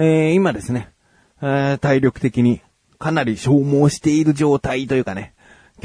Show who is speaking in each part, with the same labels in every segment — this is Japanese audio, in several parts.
Speaker 1: えー、今ですね、えー、体力的にかなり消耗している状態というかね、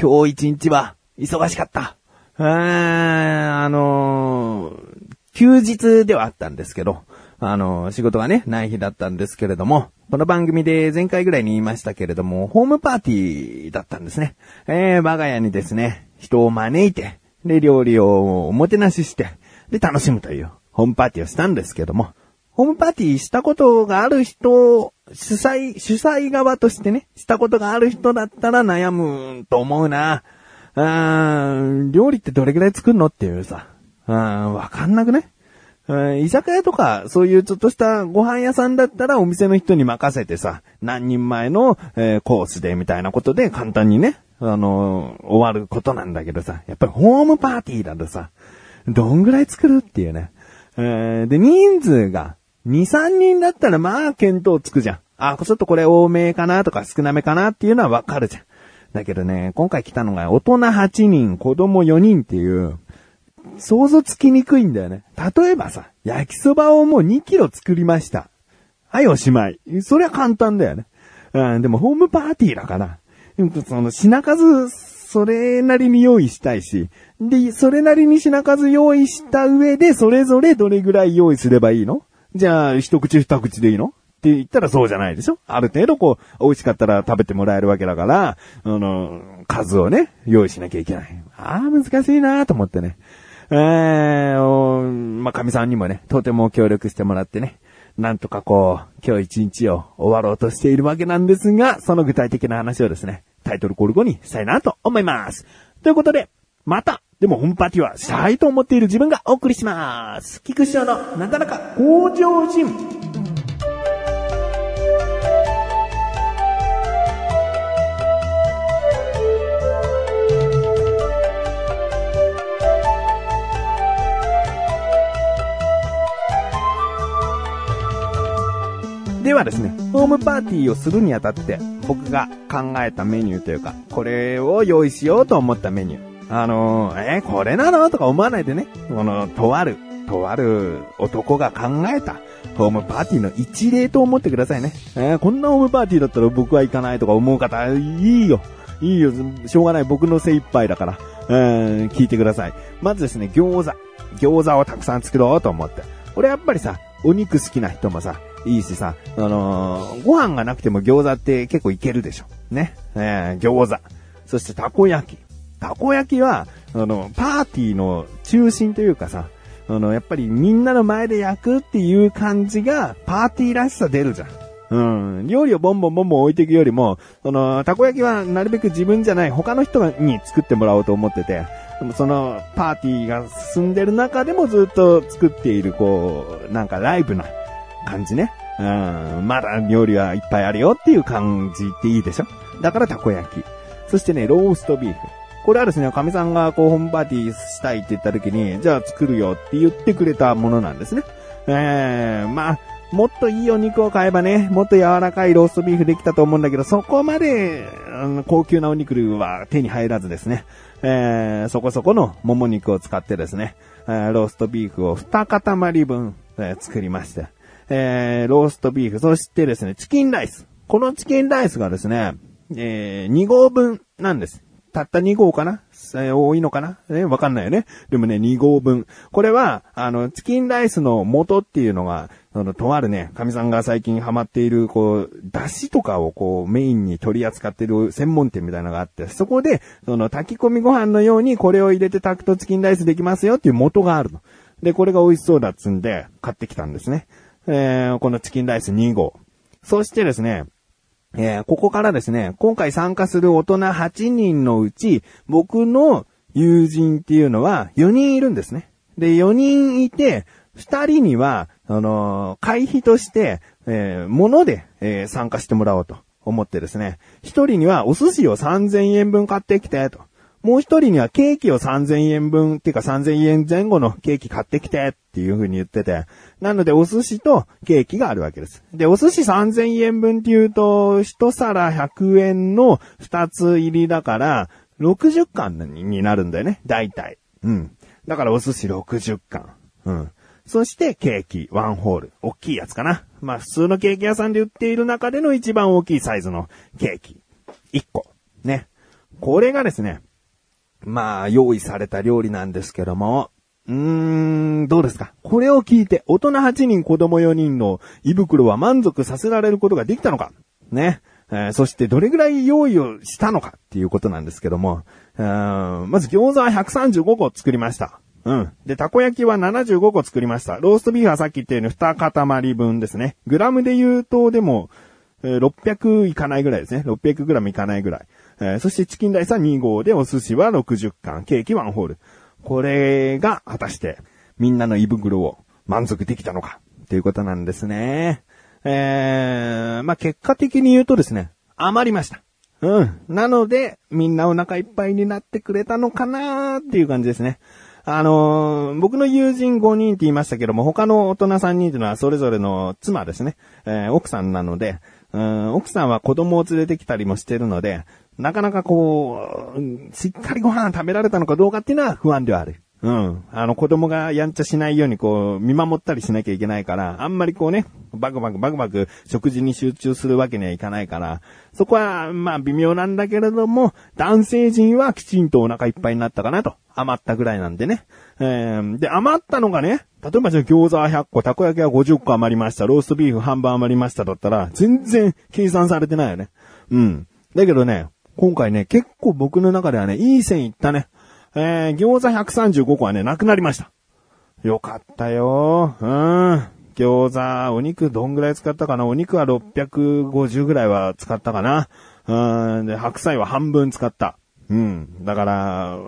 Speaker 1: 今日一日は忙しかった。えー、あのー、休日ではあったんですけど、あのー、仕事がね、ない日だったんですけれども、この番組で前回ぐらいに言いましたけれども、ホームパーティーだったんですね。えー、我が家にですね、人を招いて、で、料理をおもてなしして、で、楽しむという、ホームパーティーをしたんですけども、ホームパーティーしたことがある人、主催、主催側としてね、したことがある人だったら悩むと思うな。うーん、料理ってどれくらい作るのっていうさ、うん、わかんなくね？居酒屋とか、そういうちょっとしたご飯屋さんだったらお店の人に任せてさ、何人前の、えー、コースでみたいなことで簡単にね、あのー、終わることなんだけどさ、やっぱりホームパーティーだとさ、どんぐらい作るっていうね。えー、で、人数が2、3人だったらまあ見当つくじゃん。あ、ちょっとこれ多めかなとか少なめかなっていうのはわかるじゃん。だけどね、今回来たのが大人8人、子供4人っていう、想像つきにくいんだよね。例えばさ、焼きそばをもう2キロ作りました。はい、おしまい。それは簡単だよね。うん、でもホームパーティーだから、その品数、それなりに用意したいし、で、それなりに品数用意した上で、それぞれどれぐらい用意すればいいのじゃあ、一口二口でいいの？って言ったらそうじゃないでしょ？ある程度こう、美味しかったら食べてもらえるわけだから、あの、数をね、用意しなきゃいけない。ああ、難しいなと思ってね。えー、まあ、神さんにもね、とても協力してもらってね、なんとかこう、今日一日を終わろうとしているわけなんですが、その具体的な話をですね、タイトルコール後にしたいなと思います。ということで、また、でも本パーティはしたいと思っている自分がお送りします。菊師匠のなかなか向上心。ではですね、ホームパーティーをするにあたって、僕が考えたメニューというか、これを用意しようと思ったメニュー。あのー、えー、これなの？とか思わないでね、この、とある、とある男が考えた、ホームパーティーの一例と思ってくださいね。えー、こんなホームパーティーだったら僕は行かないとか思う方、いいよ。いいよ。しょうがない。僕の精一杯だから。うん、聞いてください。まずですね、餃子。餃子をたくさん作ろうと思って。俺やっぱりさ、お肉好きな人もさ、いいしさ、あのー、ご飯がなくても餃子って結構いけるでしょ。ね。えー、餃子。そしてたこ焼き。たこ焼きは、あの、パーティーの中心というかさ、あの、やっぱりみんなの前で焼くっていう感じが、パーティーらしさ出るじゃん。うん。料理をボンボンボンボン置いていくよりも、その、たこ焼きはなるべく自分じゃない他の人に作ってもらおうと思ってて、でもその、パーティーが進んでる中でもずっと作っている、こう、なんかライブな感じね。うん、まだ料理はいっぱいあるよっていう感じっていいでしょだからたこ焼き。そしてね、ローストビーフ。これはですね、神さんがこう、ホームパーティーしたいって言った時に、じゃあ作るよって言ってくれたものなんですね。えー、まあ、もっといいお肉を買えばね、もっと柔らかいローストビーフできたと思うんだけど、そこまで、うん、高級なお肉は手に入らずですね。えー、そこそこのもも肉を使ってですね、えー、ローストビーフを2塊分、えー、作りまして。えー、ローストビーフ、そしてですね、チキンライス。このチキンライスがですね、えー、2合分なんです。たった2合かな？え、多いのかな？え、わかんないよね。でもね、2合分。これは、あの、チキンライスの元っていうのが、その、とあるね、神さんが最近ハマっている、こう、出汁とかをこう、メインに取り扱ってる専門店みたいなのがあって、そこで、その、炊き込みご飯のようにこれを入れて炊くとチキンライスできますよっていう元があるの。で、これが美味しそうだっつんで、買ってきたんですね。えー、このチキンライス2号。そしてですね、えー、ここからですね、今回参加する大人8人のうち、僕の友人っていうのは4人いるんですね。で、4人いて、2人には、あのー、会費として、えー、物で、えー、参加してもらおうと思ってですね、1人にはお寿司を3000円分買ってきて、と。もう一人にはケーキを3000円分、っていうか3000円前後のケーキ買ってきてっていう風に言ってて、なのでお寿司とケーキがあるわけです。で、お寿司3000円分っていうと、一皿100円の2つ入りだから、60貫になるんだよね、大体。うん。だからお寿司60貫。うん。そしてケーキワンホール。大きいやつかな。まあ普通のケーキ屋さんで売っている中での一番大きいサイズのケーキ。1個。ね。これがですね、まあ用意された料理なんですけども、うーん、どうですか？これを聞いて大人8人子供4人の胃袋は満足させられることができたのか？ね。えー、そしてどれぐらい用意をしたのかっていうことなんですけども、まず餃子は135個作りました。うん。で、たこ焼きは75個作りました。ローストビーフはさっき言ったように2塊分ですね。グラムで言うと、でも、え、600いかないぐらいですね。600グラムいかないぐらい。えー、そしてチキンライスは2号で、お寿司は60貫、ケーキ1ホール。これが、果たして、みんなの胃袋を満足できたのか、っていうことなんですね。えー、まあ、結果的に言うとですね、余りました。うん。なので、みんなお腹いっぱいになってくれたのかなーっていう感じですね。あのー、僕の友人5人って言いましたけども、他の大人3人っていうのはそれぞれの妻ですね。えー、奥さんなので、うん、奥さんは子供を連れてきたりもしてるので、なかなかこう、しっかりご飯食べられたのかどうかっていうのは不安ではある。うん。あの子供がやんちゃしないようにこう、見守ったりしなきゃいけないから、あんまりこうね、バクバクバクバク食事に集中するわけにはいかないから、そこはまあ微妙なんだけれども、男性陣はきちんとお腹いっぱいになったかなと。余ったぐらいなんでね。えー、で、余ったのがね、例えばじゃあ餃子は100個、たこ焼きは50個余りました、ローストビーフ半分余りましただったら、全然計算されてないよね。うん。だけどね、今回ね、結構僕の中ではね、いい線いったね。えー、餃子135個はね、なくなりました。よかったよ。うん。餃子、お肉どんぐらい使ったかな？お肉は650ぐらいは使ったかなうん。で、白菜は半分使った。うん。だから、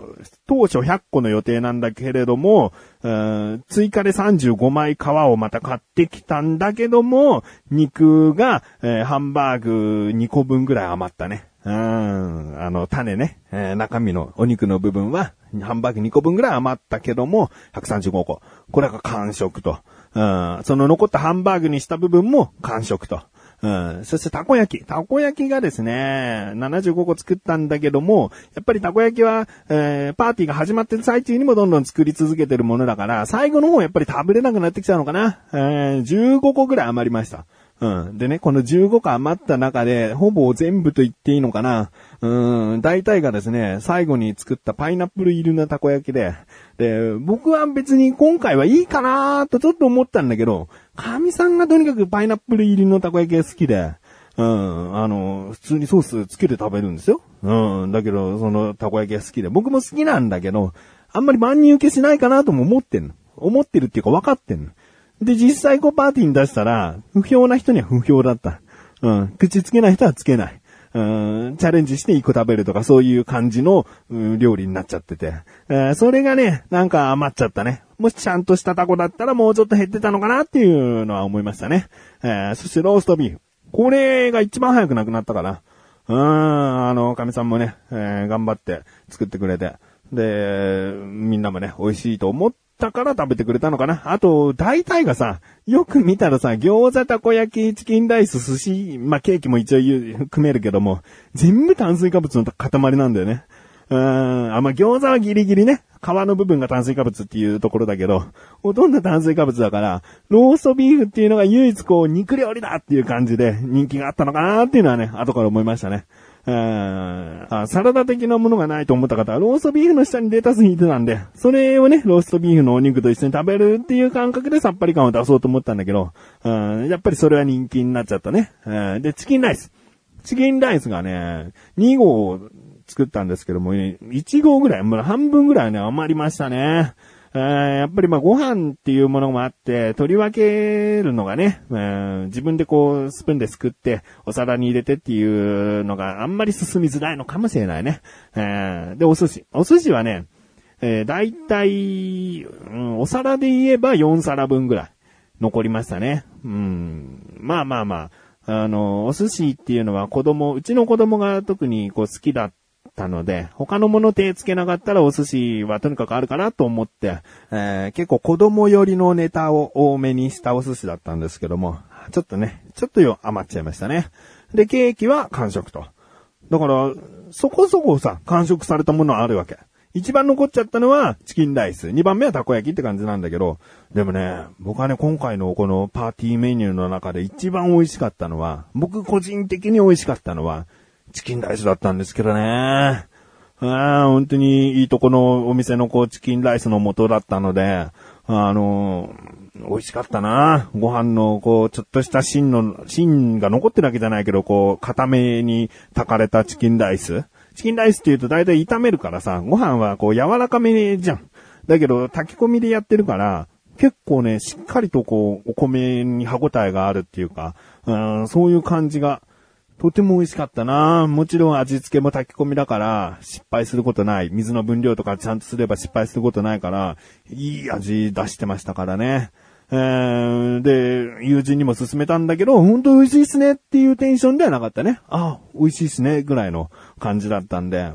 Speaker 1: 当初100個の予定なんだけれども、うん、追加で35枚皮をまた買ってきたんだけども、肉が、えー、ハンバーグ2個分ぐらい余ったね。うん、あの、種ね、えー、中身のお肉の部分は、ハンバーグ2個分ぐらい余ったけども、135個。これが完食と。うん、その残ったハンバーグにした部分も完食と。うん。そしてたこ焼き。たこ焼きがですね、75個作ったんだけども、やっぱりたこ焼きは、えー、パーティーが始まってる最中にもどんどん作り続けてるものだから、最後の方やっぱり食べれなくなってきたのかな。えー、15個ぐらい余りました。うん。でね、この15個余った中で、ほぼ全部と言っていいのかな。うん、大体がですね、最後に作ったパイナップル入りのたこ焼きで、で、僕は別に今回はいいかなーとちょっと思ったんだけど、神さんがとにかくパイナップル入りのたこ焼きが好きで、うん、あの、普通にソースつけて食べるんですよ。うん、だけど、そのたこ焼きが好きで、僕も好きなんだけど、あんまり万人受けしないかなとも思ってんの。思ってるっていうか分かってんの。で、実際こうパーティーに出したら、不評な人には不評だった。うん。口つけない人はつけない。うん、チャレンジして一個食べるとかそういう感じの、うん、料理になっちゃってて。えー、それがね、なんか余っちゃったね。もしちゃんとしたタコだったらもうちょっと減ってたのかなっていうのは思いましたね。えー、そしてローストビーフ。これが一番早くなくなったかな。うーん、あの、神さんもね、えー、頑張って作ってくれて。で、みんなもね、美味しいと思ったから食べてくれたのかな？あと、大体がさ、よく見たらさ、餃子、たこ焼き、チキンライス、寿司、まあ、ケーキも一応含めるけども、全部炭水化物の塊なんだよね。うん、あ、まあ、餃子はギリギリね、皮の部分が炭水化物っていうところだけど、ほとんど炭水化物だから、ローストビーフっていうのが唯一こう、肉料理だっていう感じで人気があったのかなっていうのはね、後から思いましたね。あサラダ的なものがないと思った方は、ローストビーフの下にレタス引いてたんで、それをね、ローストビーフのお肉と一緒に食べるっていう感覚でさっぱり感を出そうと思ったんだけど、やっぱりそれは人気になっちゃったね。で、チキンライス。チキンライスがね、2合作ったんですけども、1合ぐらい、もう半分ぐらいね、余りましたね。やっぱりまあご飯っていうものもあって、取り分けるのがね、自分でこうスプーンですくってお皿に入れてっていうのがあんまり進みづらいのかもしれないね。で、お寿司。お寿司はね、えー、だいたい、うん、お皿で言えば4皿分ぐらい残りましたね。うん。まあまあまあ、あの、お寿司っていうのは子供、うちの子供が特にこう好きだったので、他のもの手つけなかったらお寿司はとにかくあるかなと思って、えー、結構子供寄りのネタを多めにしたお寿司だったんですけども、ちょっとね、ちょっとよ余っちゃいましたね。で、ケーキは完食と。だから、そこそこさ、完食されたものあるわけ。一番残っちゃったのはチキンライス。二番目はたこ焼きって感じなんだけど、でもね、僕はね、今回のこのパーティーメニューの中で一番美味しかったのは、僕個人的に美味しかったのは、チキンライスだったんですけどね。あ本当にいいとこのお店のこうチキンライスの元だったので、あの美味しかったな。ご飯の、こう、ちょっとした芯の、芯が残ってるわけじゃないけど、こう、固めに炊かれたチキンライス。チキンライスって言うと大体炒めるからさ、ご飯はこう柔らかめじゃん。だけど、炊き込みでやってるから、結構ね、しっかりとこう、お米に歯応えがあるっていうか、うん、そういう感じがとても美味しかったなもちろん味付けも炊き込みだから、失敗することない。水の分量とかちゃんとすれば失敗することないから、いい味出してましたからね。えー、で、友人にも勧めたんだけど、ほんと美味しいっすねっていうテンションではなかったね。あ、美味しいっすね、ぐらいの感じだったんで。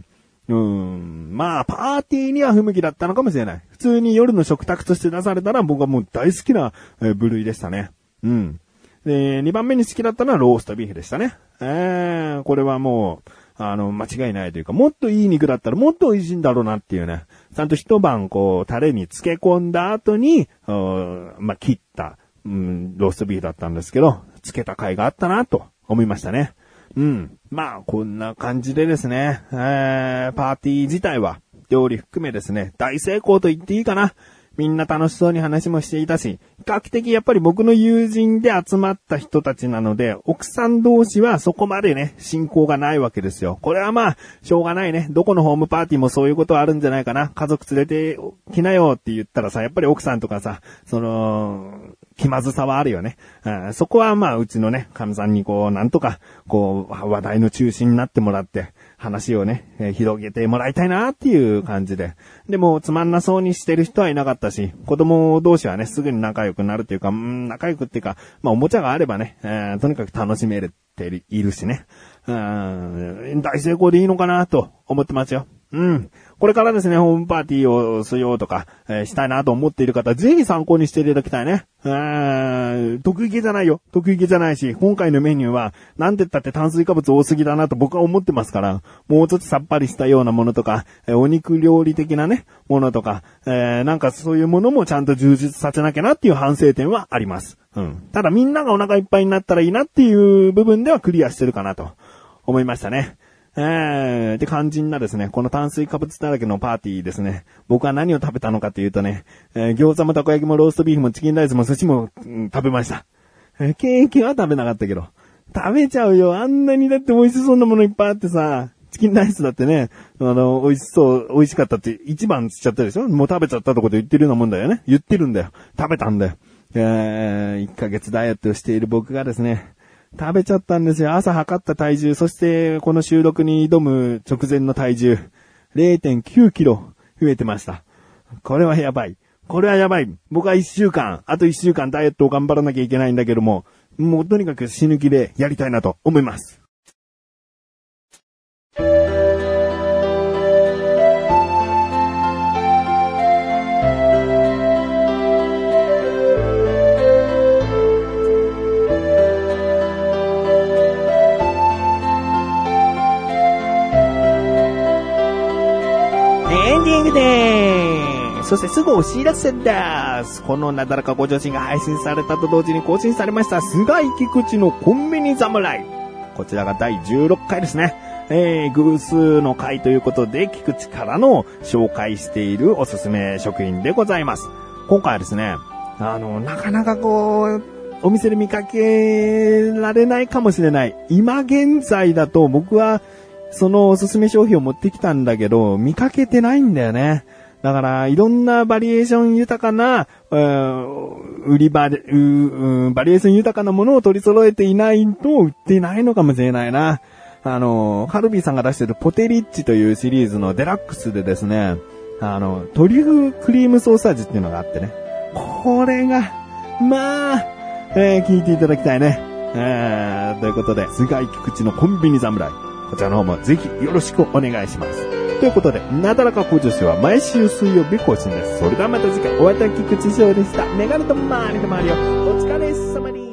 Speaker 1: うん。まあ、パーティーには不向きだったのかもしれない。普通に夜の食卓として出されたら僕はもう大好きな、部類でしたね。うん。で、2番目に好きだったのはローストビーフでしたね。えー、これはもう、あの、間違いないというか、もっといい肉だったらもっと美味しいんだろうなっていうね。ちゃんと一晩こう、タレに漬け込んだ後に、まあ、切った、うん、ローストビーフだったんですけど、漬けた回があったなと思いましたね。うん。まあ、こんな感じでですね、えー、パーティー自体は、料理含めですね、大成功と言っていいかな。みんな楽しそうに話もしていたし、比較的やっぱり僕の友人で集まった人たちなので、奥さん同士はそこまでね、信仰がないわけですよ。これはまあ、しょうがないね。どこのホームパーティーもそういうことはあるんじゃないかな。家族連れてきなよって言ったらさ、やっぱり奥さんとかさ、その、気まずさはあるよね。うん、そこはまあ、うちのね、神さんにこう、なんとか、こう、話題の中心になってもらって、話をね、えー、広げてもらいたいなっていう感じで。でも、つまんなそうにしてる人はいなかったし、子供同士はね、すぐに仲良くなるというか、うん、仲良くっていうか、まあ、おもちゃがあればね、えー、とにかく楽しめるっているしね。うん、大成功でいいのかなと思ってますよ。うん。これからですね、ホームパーティーをしようとか、えー、したいなと思っている方、ぜひ参考にしていただきたいね。うん、得意げじゃないよ。得意げじゃないし、今回のメニューは、なんて言ったって炭水化物多すぎだなと僕は思ってますから、もうちょっとさっぱりしたようなものとか、えー、お肉料理的なね、ものとか、えー、なんかそういうものもちゃんと充実させなきゃなっていう反省点はあります。うん。ただみんながお腹いっぱいになったらいいなっていう部分ではクリアしてるかなと思いましたね。えー、で、肝心なですね、この炭水化物だらけのパーティーですね。僕は何を食べたのかというとね、えー、餃子もたこ焼きもローストビーフもチキンライスも寿司も、うん、食べました。えー、ケーキは食べなかったけど。食べちゃうよ。あんなにだって美味しそうなものいっぱいあってさ、チキンライスだってね、あの、美味しそう、美味しかったって一番しちゃったでしょ？もう食べちゃったとこで言ってるようなもんだよね。言ってるんだよ。食べたんだよ。えー、1ヶ月ダイエットをしている僕がですね、食べちゃったんですよ。朝測った体重、そしてこの収録に挑む直前の体重、0.9キロ増えてました。これはやばい。これはやばい。僕は一週間、あと一週間ダイエットを頑張らなきゃいけないんだけども、もうとにかく死ぬ気でやりたいなと思います。そしてすぐお知らせです。このなだらかご女子が配信されたと同時に更新されました、菅井菊池のコンビニ侍。こちらが第16回ですね。えー、偶数の回ということで、菊池からの紹介しているおすすめ食品でございます。今回はですね、あの、なかなかこう、お店で見かけられないかもしれない。今現在だと僕は、そのおすすめ商品を持ってきたんだけど、見かけてないんだよね。だから、いろんなバリエーション豊かな、売り場で、バリエーション豊かなものを取り揃えていないと売っていないのかもしれないな。あの、カルビーさんが出してるポテリッチというシリーズのデラックスでですね、あの、トリュフクリームソース味っていうのがあってね。これが、まあ、えー、聞いていただきたいね。えー、ということで、菅井菊池のコンビニ侍。こちらの方もぜひよろしくお願いします。ということで、なだらか向上心は毎週水曜日更新です。それではまた次回、お会いいたい菊池翔でした。メガネと周りの周りを、お疲れ様に。